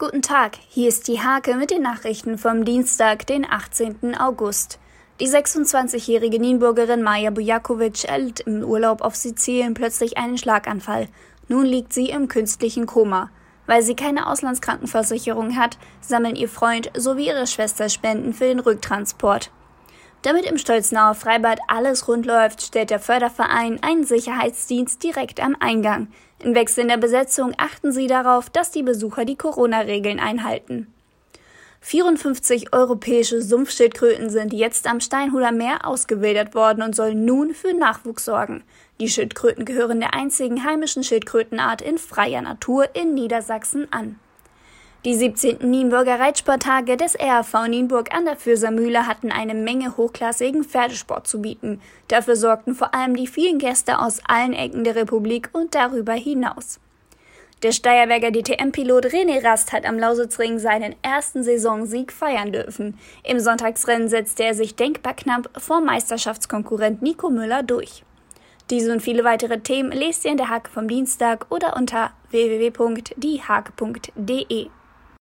Guten Tag, hier ist die Hake mit den Nachrichten vom Dienstag, den 18. August. Die 26-jährige Nienburgerin Maja Bujakovic erlitt im Urlaub auf Sizilien plötzlich einen Schlaganfall. Nun liegt sie im künstlichen Koma. Weil sie keine Auslandskrankenversicherung hat, sammeln ihr Freund sowie ihre Schwester Spenden für den Rücktransport. Damit im Stolznauer Freibad alles rund läuft, stellt der Förderverein einen Sicherheitsdienst direkt am Eingang. In wechselnder Besetzung achten sie darauf, dass die Besucher die Corona-Regeln einhalten. 54 europäische Sumpfschildkröten sind jetzt am Steinhuder Meer ausgewildert worden und sollen nun für Nachwuchs sorgen. Die Schildkröten gehören der einzigen heimischen Schildkrötenart in freier Natur in Niedersachsen an. Die 17. Nienburger Reitsporttage des RAV Nienburg an der Fürsermühle hatten eine Menge hochklassigen Pferdesport zu bieten. Dafür sorgten vor allem die vielen Gäste aus allen Ecken der Republik und darüber hinaus. Der Steierberger DTM-Pilot René Rast hat am Lausitzring seinen ersten Saisonsieg feiern dürfen. Im Sonntagsrennen setzte er sich denkbar knapp vor Meisterschaftskonkurrent Nico Müller durch. Diese und viele weitere Themen lest ihr in der Hake vom Dienstag oder unter www.diehake.de.